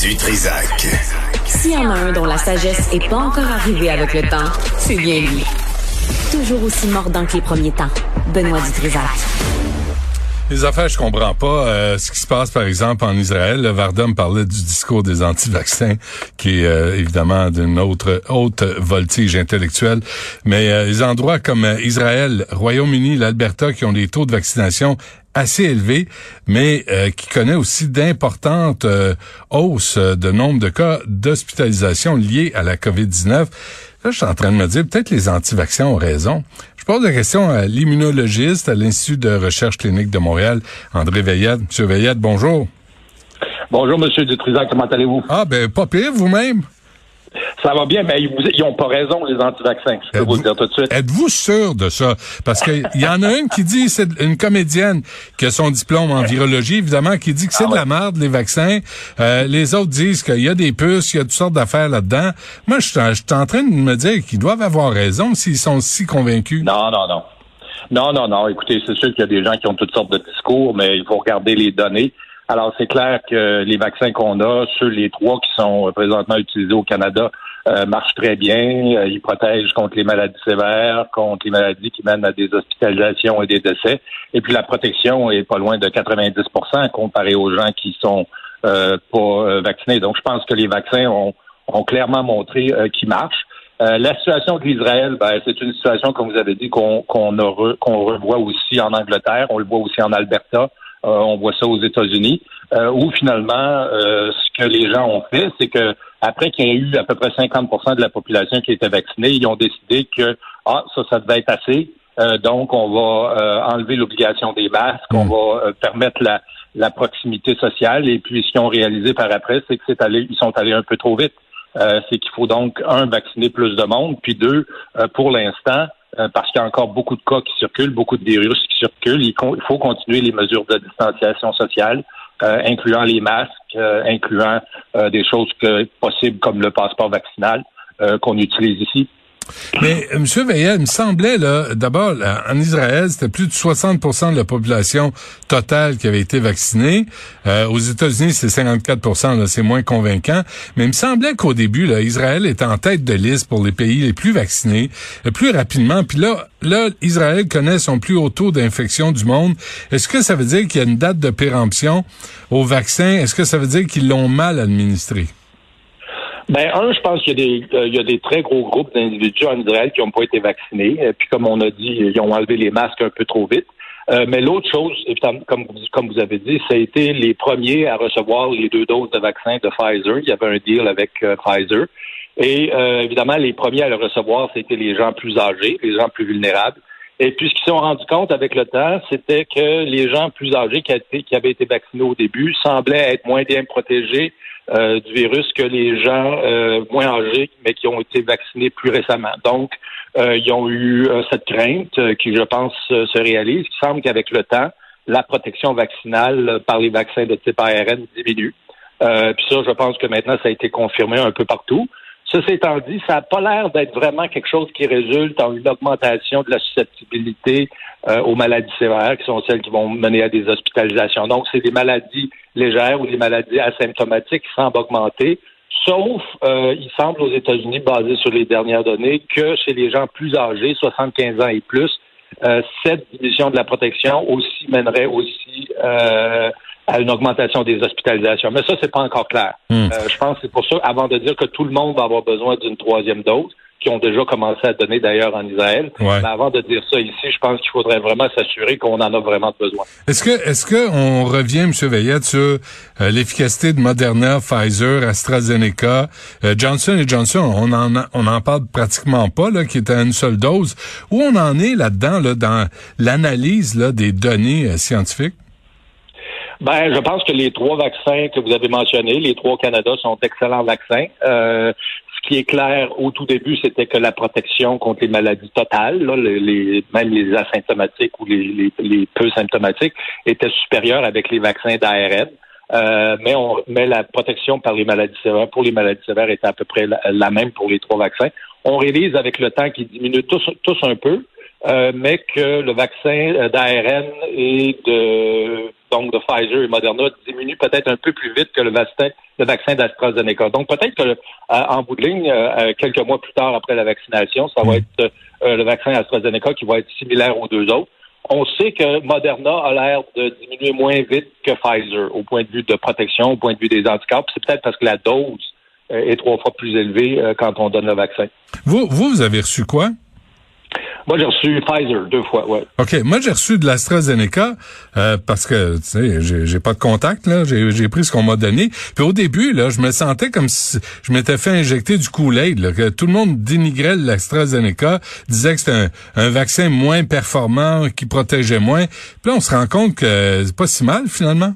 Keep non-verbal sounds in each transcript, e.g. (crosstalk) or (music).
Du Trisac. S'il y en a un dont la sagesse n'est pas encore arrivée avec le temps, c'est bien lui. Toujours aussi mordant que les premiers temps. Benoît Du Trisac. Les affaires, je comprends pas euh, ce qui se passe, par exemple, en Israël. Le parlait du discours des anti-vaccins, qui est euh, évidemment d'une autre haute voltige intellectuelle. Mais euh, les endroits comme Israël, Royaume-Uni, l'Alberta, qui ont des taux de vaccination assez élevés, mais qui connaît aussi d'importantes hausses de nombre de cas d'hospitalisation liés à la COVID-19. Là, je suis en train de me dire, peut-être les anti-vaccins ont raison pose la question à l'immunologiste à l'Institut de recherche clinique de Montréal, André Veillette. Monsieur Veillette, bonjour. Bonjour, Monsieur Dutrisac, comment allez-vous? Ah, ben, pas pire, vous-même? Ça va bien, mais ils n'ont pas raison, les anti-vaccins. Je peux vous le dire tout de suite. Êtes-vous sûr de ça? Parce qu'il y en a une qui dit, c'est une comédienne qui a son diplôme en virologie, évidemment, qui dit que c'est ah de la merde, les vaccins. Euh, les autres disent qu'il y a des puces, il y a toutes sortes d'affaires là-dedans. Moi, je suis en train de me dire qu'ils doivent avoir raison s'ils sont si convaincus. Non, non, non. Non, non, non. Écoutez, c'est sûr qu'il y a des gens qui ont toutes sortes de discours, mais il faut regarder les données. Alors, c'est clair que les vaccins qu'on a, sur les trois qui sont présentement utilisés au Canada, euh, marchent très bien. Euh, ils protègent contre les maladies sévères, contre les maladies qui mènent à des hospitalisations et des décès. Et puis, la protection est pas loin de 90% comparé aux gens qui sont euh, pas vaccinés. Donc, je pense que les vaccins ont, clairement montré qu'ils marchent. la situation de l'Israël, ben, c'est une situation, comme vous avez dit, qu'on qu'on revoit aussi en Angleterre, on le voit aussi en Alberta. Euh, on voit ça aux États-Unis, euh, où finalement, euh, ce que les gens ont fait, c'est que après qu'il y ait eu à peu près 50% de la population qui était vaccinée, ils ont décidé que ah ça, ça devait être assez. donc, on va enlever l'obligation des masques, on mm. va permettre la, la proximité sociale. Et puis, ce qu'ils ont réalisé par après, c'est que c'est allé, ils sont allés un peu trop vite. c'est qu'il faut donc un vacciner plus de monde, puis deux, pour l'instant, euh, parce qu'il y a encore beaucoup de cas qui circulent, beaucoup de virus qui circulent. Il, faut continuer les mesures de distanciation sociale, euh, incluant les masques, euh, incluant des choses que, possibles comme le passeport vaccinal qu'on utilise ici. Mais M. Veillet, il me semblait, là, d'abord, en Israël, c'était plus de 60% de la population totale qui avait été vaccinée. Euh, aux États-Unis, c'est 54% c'est moins convaincant. Mais il me semblait qu'au début, là, Israël était en tête de liste pour les pays les plus vaccinés, le plus rapidement. Puis là, là, Israël connaît son plus haut taux d'infection du monde. Est-ce que ça veut dire qu'il y a une date de péremption au vaccin? Est-ce que ça veut dire qu'ils l'ont mal administré? Ben, un, je pense qu'il y, a des, euh, y a des très gros groupes d'individus en Israël qui n'ont pas été vaccinés. Et puis, comme on a dit, ils ont enlevé les masques un peu trop vite. Euh, mais l'autre chose, comme, comme vous avez dit, ça a été les premiers à recevoir les deux doses de vaccin de Pfizer. Il y avait un deal avec euh, Pfizer. Et évidemment, les premiers à le recevoir, c'était les gens plus âgés, les gens plus vulnérables. Et puis, ce qu'ils se sont rendus compte avec le temps, c'était que les gens plus âgés qui avaient été vaccinés au début semblaient être moins bien protégés euh, du virus que les gens euh, moins âgés, mais qui ont été vaccinés plus récemment. Donc, euh, ils ont eu cette crainte qui, je pense, se réalise. Il semble qu'avec le temps, la protection vaccinale par les vaccins de type ARN diminue. puis ça, je pense que maintenant, ça a été confirmé un peu partout. Ceci étant dit, ça n'a pas l'air d'être vraiment quelque chose qui résulte en une augmentation de la susceptibilité euh, aux maladies sévères, qui sont celles qui vont mener à des hospitalisations. Donc, c'est des maladies légères ou des maladies asymptomatiques qui semblent augmenter. Sauf, euh, il semble aux États-Unis, basé sur les dernières données, que chez les gens plus âgés, 75 ans et plus, euh, cette diminution de la protection aussi mènerait aussi euh, à une augmentation des hospitalisations. Mais ça, c'est pas encore clair. Hmm. Euh, je pense que c'est pour ça, avant de dire que tout le monde va avoir besoin d'une troisième dose, qui ont déjà commencé à donner d'ailleurs en Israël. Mais avant de dire ça ici, je pense qu'il faudrait vraiment s'assurer qu'on en a vraiment besoin. Est-ce que est-ce que on revient, M. Veillette, sur euh, l'efficacité de Moderna, Pfizer, AstraZeneca, euh, Johnson Johnson, on en on en parle pratiquement pas là, qui est à une seule dose. Où on en est là-dedans, là, dans l'analyse là des données scientifiques? Ben, je pense que les trois vaccins que vous avez mentionnés, les trois au Canada, sont excellents vaccins. Euh, ce qui est clair au tout début, c'était que la protection contre les maladies totales, là, les, même les asymptomatiques ou les, les, peu symptomatiques, était supérieure avec les vaccins d'ARN. Euh, mais, on, mais la protection par les maladies sévères, pour les maladies sévères, était à peu près la, même pour les trois vaccins. On réalise avec le temps qu'ils diminuent tous, tous un peu, euh, mais que le vaccin d'ARN et de donc de Pfizer et Moderna diminue peut-être un peu plus vite que le vaccin, le vaccin d'AstraZeneca. Donc peut-être que en bout de ligne, quelques mois plus tard après la vaccination, ça va mm. être le vaccin AstraZeneca qui va être similaire aux deux autres. On sait que Moderna a l'air de diminuer moins vite que Pfizer au point de vue de protection, au point de vue des anticorps. C'est peut-être parce que la dose euh, est trois fois plus élevée euh, quand on donne le vaccin. Vous, vous, vous avez reçu quoi? Moi, j'ai reçu Pfizer deux fois, ouais. OK. Moi, j'ai reçu de l'AstraZeneca euh, parce que, tu sais, j'ai pas de contact, là. J'ai pris ce qu'on m'a donné. Puis au début, là, je me sentais comme si je m'étais fait injecter du Kool-Aid, que tout le monde dénigrait l'AstraZeneca, disait que c'était un, vaccin moins performant, qui protégeait moins. Puis là, on se rend compte que c'est pas si mal, finalement.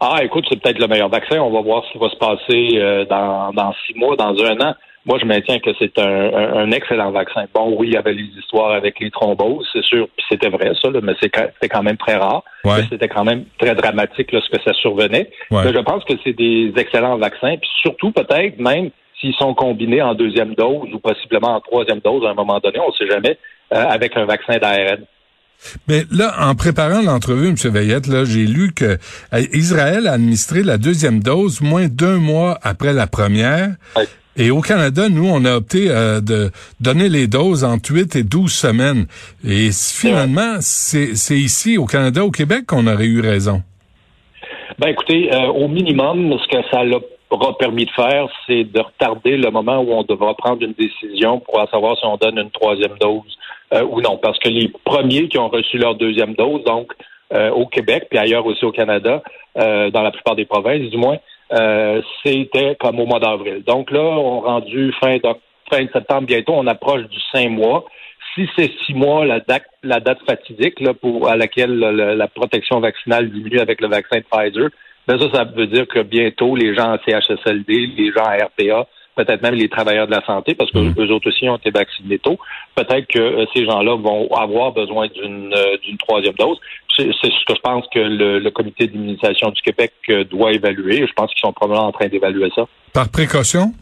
Ah, écoute, c'est peut-être le meilleur vaccin. On va voir ce qui va se passer euh, dans, dans six mois, dans un an. Moi, je maintiens que c'est un, excellent vaccin. Bon, oui, il y avait les histoires avec les thromboses, c'est sûr, puis c'était vrai, ça, mais c'était quand même très rare. C'était quand même très dramatique lorsque ça survenait. Mais je pense que c'est des excellents vaccins, puis surtout peut-être même s'ils sont combinés en deuxième dose ou possiblement en troisième dose à un moment donné, on ne sait jamais, euh, avec un vaccin d'ARN. Mais là, en préparant l'entrevue, M. Veillette, là, j'ai lu que euh, Israël a administré la deuxième dose moins d'un mois après la première. Et au Canada, nous, on a opté euh, de donner les doses entre 8 et 12 semaines. Et finalement, c'est ici, au Canada, au Québec, qu'on aurait eu raison. Ben écoutez, euh, au minimum, ce que ça aura permis de faire, c'est de retarder le moment où on devra prendre une décision pour savoir si on donne une troisième dose euh, ou non. Parce que les premiers qui ont reçu leur deuxième dose, donc au Québec, puis ailleurs aussi au Canada, dans la plupart des provinces du moins, euh, c'était comme au mois d'avril. Donc là, on rendu fin fin de septembre bientôt, on approche du cinq mois. Si c'est six mois la date, la date fatidique là, pour, à laquelle la, protection vaccinale diminue avec le vaccin de Pfizer, ben ça, ça veut dire que bientôt les gens en CHSLD, les gens à RPA, peut-être même les travailleurs de la santé, parce que mmh. autres aussi ont été vaccinés tôt. Peut-être que euh, ces gens-là vont avoir besoin d'une euh, troisième dose. C'est ce que je pense que le, comité d'immunisation du Québec euh, doit évaluer. Je pense qu'ils sont probablement en train d'évaluer ça. Par précaution?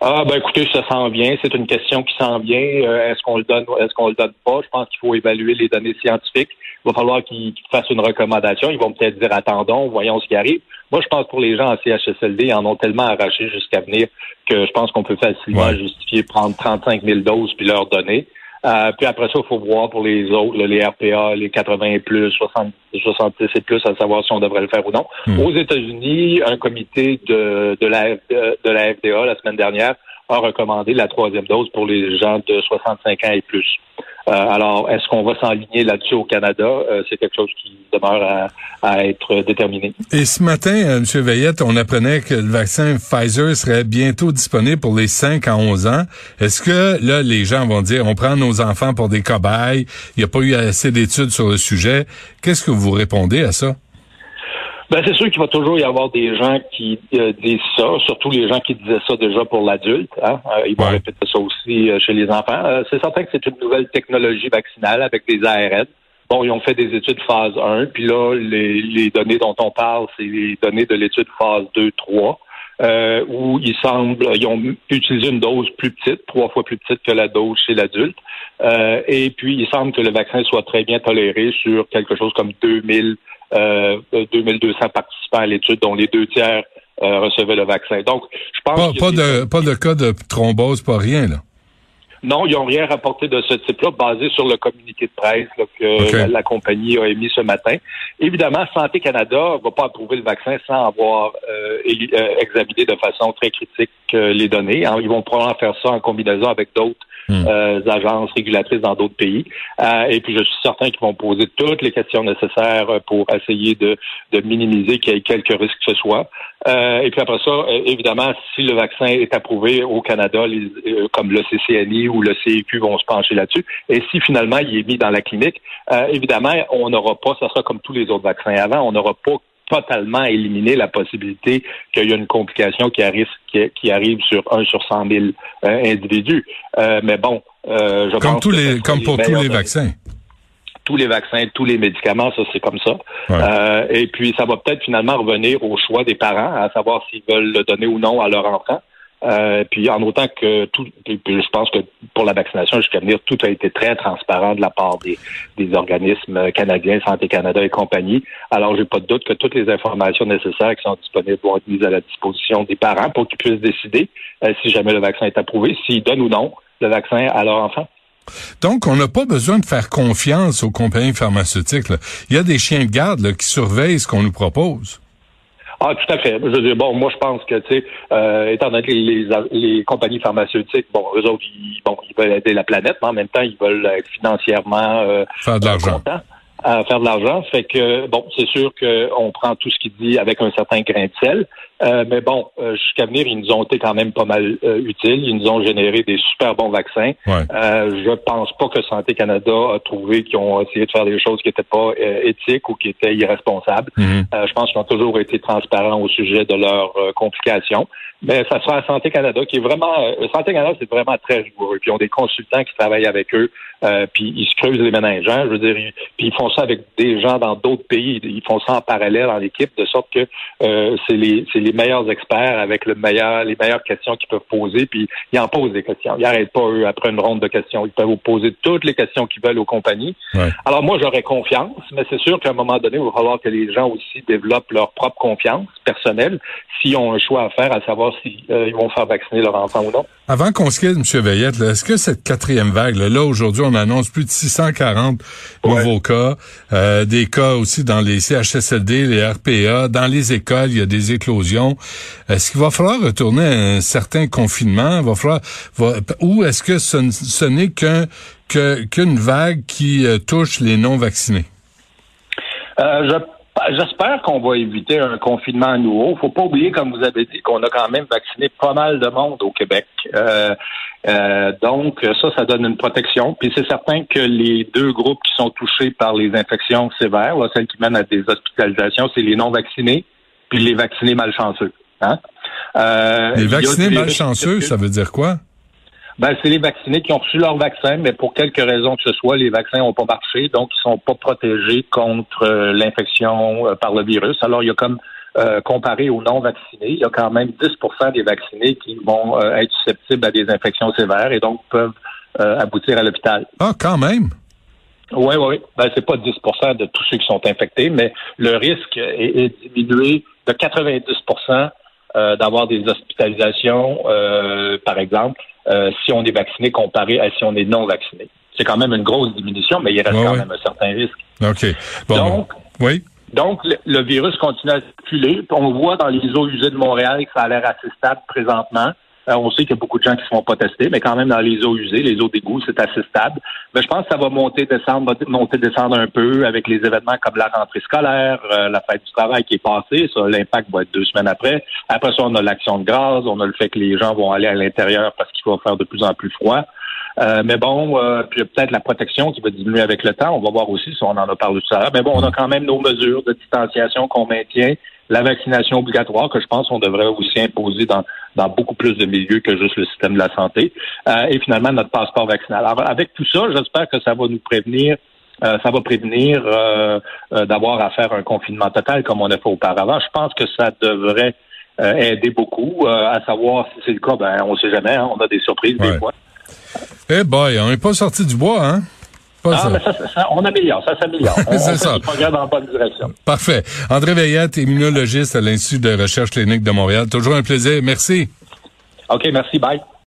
Ah ben écoutez, ça s'en vient. C'est une question qui s'en vient. est-ce qu'on le donne, est-ce qu'on le donne pas? Je pense qu'il faut évaluer les données scientifiques. Il va falloir qu'ils fassent une recommandation. Ils vont peut-être dire attendons, voyons ce qui arrive. Moi, je pense pour les gens en CHSLD, ils en ont tellement arraché jusqu'à venir que je pense qu'on peut facilement justifier prendre 35 000 doses puis leur donner. Euh, puis après ça, il faut voir pour les autres, les RPA, les 80 et plus, 60, 70 et plus, à savoir si on devrait le faire ou non. Hmm. Aux États-Unis, un comité de, de, la, de la FDA la semaine dernière a recommandé la troisième dose pour les gens de 65 ans et plus. Euh, alors, est-ce qu'on va s'enligner là-dessus au Canada? Euh, c'est quelque chose qui demeure à, être déterminé. Et ce matin, euh, M. Veillette, on apprenait que le vaccin Pfizer serait bientôt disponible pour les 5 à 11 ans. Est-ce que là, les gens vont dire, on prend nos enfants pour des cobayes, il n'y a pas eu assez d'études sur le sujet? Qu'est-ce que vous répondez à ça? Ben, c'est sûr qu'il va toujours y avoir des gens qui euh, disent ça, surtout les gens qui disaient ça déjà pour l'adulte. Hein? Euh, ils vont répéter ça aussi euh, chez les enfants. c'est certain que c'est une nouvelle technologie vaccinale avec des ARN. Bon, ils ont fait des études phase 1, puis là, les, les données dont on parle, c'est les données de l'étude phase 2, 3. Euh, où ils semblent, ils ont utilisé une dose plus petite, trois fois plus petite que la dose chez l'adulte. Euh, et puis, il semble que le vaccin soit très bien toléré sur quelque chose comme 2000 euh, 2200 participants à l'étude, dont les deux tiers euh, recevaient le vaccin. Donc, je pense pas, pas de pas de cas de thrombose, pas rien là. Non, ils n'ont rien rapporté de ce type-là, basé sur le communiqué de presse que la, compagnie a émis ce matin. Évidemment, Santé Canada ne va pas approuver le vaccin sans avoir euh, euh, examiné de façon très critique les données. Ils vont probablement faire ça en combinaison avec d'autres. Euh, agences régulatrices dans d'autres pays. Euh, et puis, je suis certain qu'ils vont poser toutes les questions nécessaires pour essayer de, de minimiser qu'il y ait quelques risques que ce soit. Euh, et puis après ça, euh, évidemment, si le vaccin est approuvé au Canada, les, comme le CCNI ou le CEQ vont se pencher là-dessus. Et si finalement il est mis dans la clinique, évidemment, on n'aura pas, ça sera comme tous les autres vaccins avant, on n'aura pas totalement éliminer la possibilité qu'il y ait une complication qui arrive, qui, arrive sur un sur cent mille euh, individus. Euh, mais bon, euh, je comme pense tous les, comme pour tous les vaccins. Tous les vaccins, tous les médicaments, ça c'est comme ça. et puis ça va peut-être finalement revenir au choix des parents, à savoir s'ils veulent le donner ou non à leur enfant. Euh, puis en autant que tout, je pense que pour la vaccination jusqu'à venir, tout a été très transparent de la part des, des organismes canadiens, Santé Canada et compagnie. Alors j'ai pas de doute que toutes les informations nécessaires qui sont disponibles vont être mises à la disposition des parents pour qu'ils puissent décider euh, si jamais le vaccin est approuvé, s'ils donnent ou non le vaccin à leur enfant. Donc, on n'a pas besoin de faire confiance aux compagnies pharmaceutiques. Il y a des chiens de garde qui surveillent ce qu'on nous propose. Ah, tout à fait. Je veux dire, bon, moi, je pense que, tu sais, euh, étant donné que les, les, compagnies pharmaceutiques, bon, eux autres, ils, bon, ils veulent aider la planète, mais en même temps, ils veulent être financièrement euh, faire de l'argent à faire de l'argent. Fait que, bon, c'est sûr qu'on prend tout ce qu'il dit avec un certain grain de sel. Euh, mais bon, euh, jusqu'à venir, ils nous ont été quand même pas mal euh, utiles. Ils nous ont généré des super bons vaccins. Euh, je pense pas que Santé Canada a trouvé qu'ils ont essayé de faire des choses qui n'étaient pas éthiques ou qui étaient irresponsables. Mhm. je pense qu'ils ont toujours été transparents au sujet de leurs complications. Mais ça sera Santé Canada qui est vraiment Santé Canada, c'est vraiment très rigoureux. Puis ils ont des consultants qui travaillent avec eux. puis ils se creusent les méninges. Hein, je veux dire, puis ils font ça avec des gens dans d'autres pays. Ils font ça en parallèle en équipe, de sorte que c'est les, les les meilleurs experts avec le meilleur, les meilleures questions qu'ils peuvent poser, puis ils en posent des questions. Ils n'arrêtent pas, eux, après une ronde de questions. Ils peuvent vous poser toutes les questions qu'ils veulent aux compagnies. Alors moi, j'aurais confiance, mais c'est sûr qu'à un moment donné, il va falloir que les gens aussi développent leur propre confiance personnelle s'ils ont un choix à faire, à savoir s'ils euh, vont faire vacciner leur enfant ou non. Avant qu'on se quitte, M. Veillette, est-ce que cette quatrième vague, là, aujourd'hui, on annonce plus de 640 nouveaux cas, euh, des cas aussi dans les CHSLD, les RPA, dans les écoles, il y a des éclosions. Est-ce qu'il va falloir retourner à un certain confinement? Va falloir, ou est-ce que ce, n'est qu'un qu'une vague qui euh, touche les non-vaccinés? Euh, je J'espère qu'on va éviter un confinement à nouveau. Faut pas oublier, comme vous avez dit, qu'on a quand même vacciné pas mal de monde au Québec. Euh, donc, ça, ça donne une protection. Puis c'est certain que les deux groupes qui sont touchés par les infections sévères, celles qui mènent à des hospitalisations, c'est les non-vaccinés puis les vaccinés malchanceux. Hein? Euh, les vaccinés malchanceux, ça veut dire quoi? Ben, c'est les vaccinés qui ont reçu leur vaccin, mais pour quelque raison que ce soit, les vaccins n'ont pas marché, donc ils sont pas protégés contre euh, l'infection euh, par le virus. Alors, il y a comme euh, comparé aux non vaccinés, il y a quand même 10% des vaccinés qui vont être susceptibles à des infections sévères et donc peuvent aboutir à l'hôpital. Ah, quand même? Oui, oui. Ben, c'est pas 10% de tous ceux qui sont infectés, mais le risque est, est diminué de 90% d'avoir des hospitalisations, par exemple, euh, si on est vacciné comparé à si on est non vacciné. C'est quand même une grosse diminution, mais il reste quand même un certain risque. OK. donc, oui. Donc, le, virus continue à circuler. On voit dans les eaux usées de Montréal que ça a l'air assez stable présentement. Euh, on sait qu'il y a beaucoup de gens qui ne se font pas tester, mais quand même dans les eaux usées, les eaux d'égout, c'est assez stable. Mais je pense que ça va monter, descendre, monter, descendre un peu avec les événements comme la rentrée scolaire, euh, la fête du travail qui est passée. Ça, l'impact va être deux semaines après. Après ça, on a l'action de grâce, on a le fait que les gens vont aller à l'intérieur parce qu'il va faire de plus en plus froid. Euh, mais bon, euh, puis peut-être la protection qui va diminuer avec le temps. On va voir aussi si on en a parlé tout à l'heure. Mais bon, on a quand même nos mesures de distanciation qu'on maintient, la vaccination obligatoire que je pense qu'on devrait aussi imposer dans, dans beaucoup plus de milieux que juste le système de la santé. Euh, et finalement, notre passeport vaccinal. Alors, avec tout ça, j'espère que ça va nous prévenir ça va prévenir d'avoir à faire un confinement total comme on a fait auparavant. Je pense que ça devrait aider beaucoup. à savoir si c'est le cas, ben on ne sait jamais. Hein. on a des surprises des fois. Eh boy, on n'est pas sorti du bois, hein? Pas ah, ça. Mais ça, ça, on améliore, ça s'améliore. (laughs) c'est ça. On dans la bonne direction. Parfait. André Veillette, immunologiste à l'Institut de recherche clinique de Montréal. Toujours un plaisir. Merci. OK, merci. Bye.